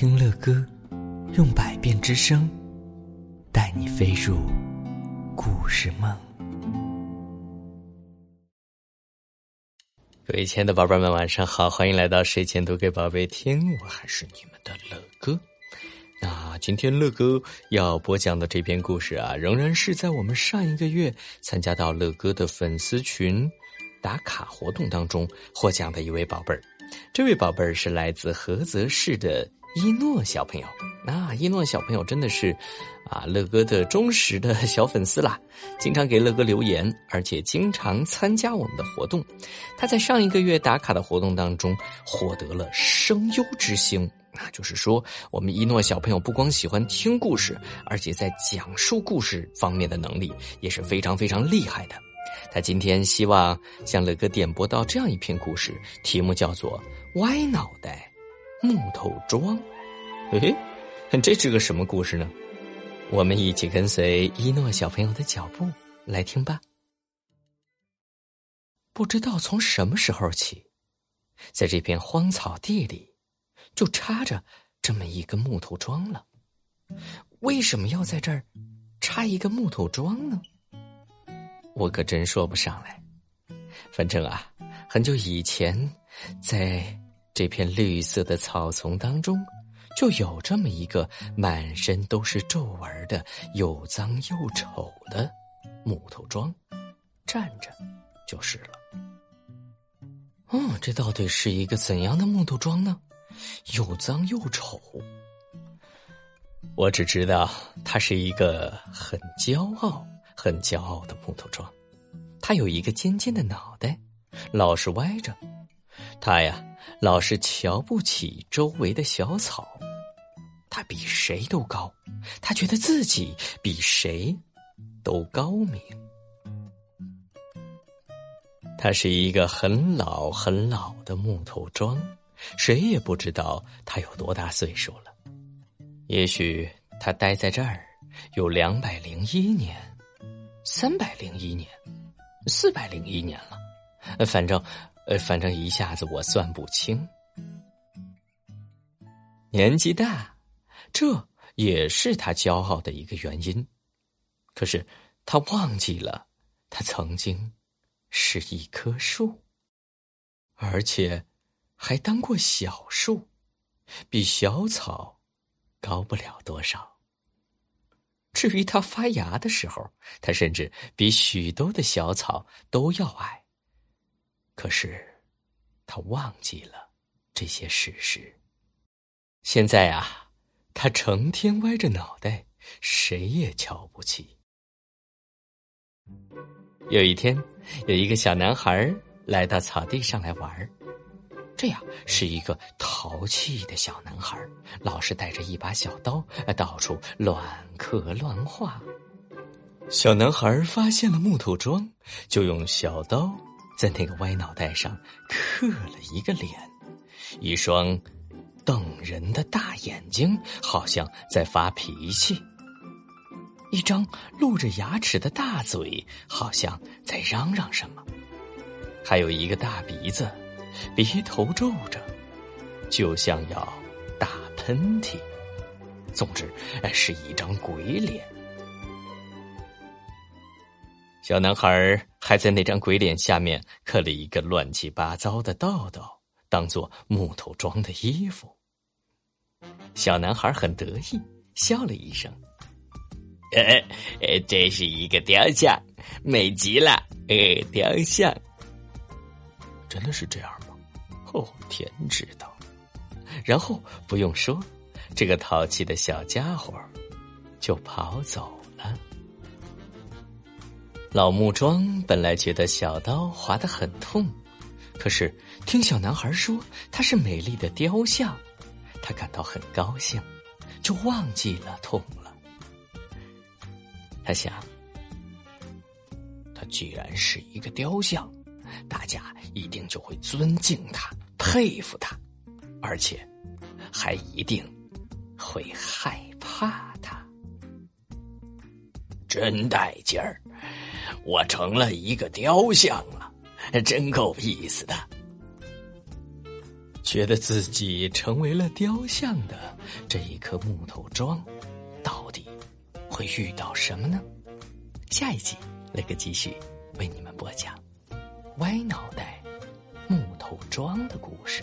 听乐歌，用百变之声，带你飞入故事梦。各位亲爱的宝贝们，晚上好，欢迎来到睡前读给宝贝听，我还是你们的乐哥。那今天乐哥要播讲的这篇故事啊，仍然是在我们上一个月参加到乐哥的粉丝群打卡活动当中获奖的一位宝贝儿。这位宝贝儿是来自菏泽市的。一诺小朋友，那一诺小朋友真的是啊乐哥的忠实的小粉丝啦，经常给乐哥留言，而且经常参加我们的活动。他在上一个月打卡的活动当中获得了声优之星，那就是说我们一诺小朋友不光喜欢听故事，而且在讲述故事方面的能力也是非常非常厉害的。他今天希望向乐哥点播到这样一篇故事，题目叫做《歪脑袋》。木头桩，嘿，这是个什么故事呢？我们一起跟随一诺小朋友的脚步来听吧。不知道从什么时候起，在这片荒草地里，就插着这么一个木头桩了。为什么要在这儿插一个木头桩呢？我可真说不上来。反正啊，很久以前，在。这片绿色的草丛当中，就有这么一个满身都是皱纹的、又脏又丑的木头桩，站着就是了。哦，这到底是一个怎样的木头桩呢？又脏又丑。我只知道它是一个很骄傲、很骄傲的木头桩。它有一个尖尖的脑袋，老是歪着。他呀。老是瞧不起周围的小草，他比谁都高，他觉得自己比谁都高明。他是一个很老很老的木头桩，谁也不知道他有多大岁数了。也许他待在这儿有两百零一年、三百零一年、四百零一年了，反正。呃，反正一下子我算不清。年纪大，这也是他骄傲的一个原因。可是他忘记了，他曾经是一棵树，而且还当过小树，比小草高不了多少。至于他发芽的时候，他甚至比许多的小草都要矮。可是，他忘记了这些事实。现在啊，他成天歪着脑袋，谁也瞧不起。有一天，有一个小男孩来到草地上来玩这样是一个淘气的小男孩，老是带着一把小刀，到处乱刻乱画。小男孩发现了木头桩，就用小刀。在那个歪脑袋上刻了一个脸，一双瞪人的大眼睛，好像在发脾气；一张露着牙齿的大嘴，好像在嚷嚷什么；还有一个大鼻子，鼻头皱着，就像要打喷嚏。总之，是一张鬼脸。小男孩还在那张鬼脸下面刻了一个乱七八糟的道道，当做木头桩的衣服。小男孩很得意，笑了一声：“呃，这是一个雕像，美极了！呃，雕像，真的是这样吗？哦，天知道。然后不用说，这个淘气的小家伙就跑走。”老木桩本来觉得小刀划得很痛，可是听小男孩说它是美丽的雕像，他感到很高兴，就忘记了痛了。他想，他既然是一个雕像，大家一定就会尊敬他、佩服他，而且还一定会害怕他。真带劲儿！我成了一个雕像了，真够意思的。觉得自己成为了雕像的这一颗木头桩，到底会遇到什么呢？下一集，雷哥继续为你们播讲《歪脑袋木头桩》的故事。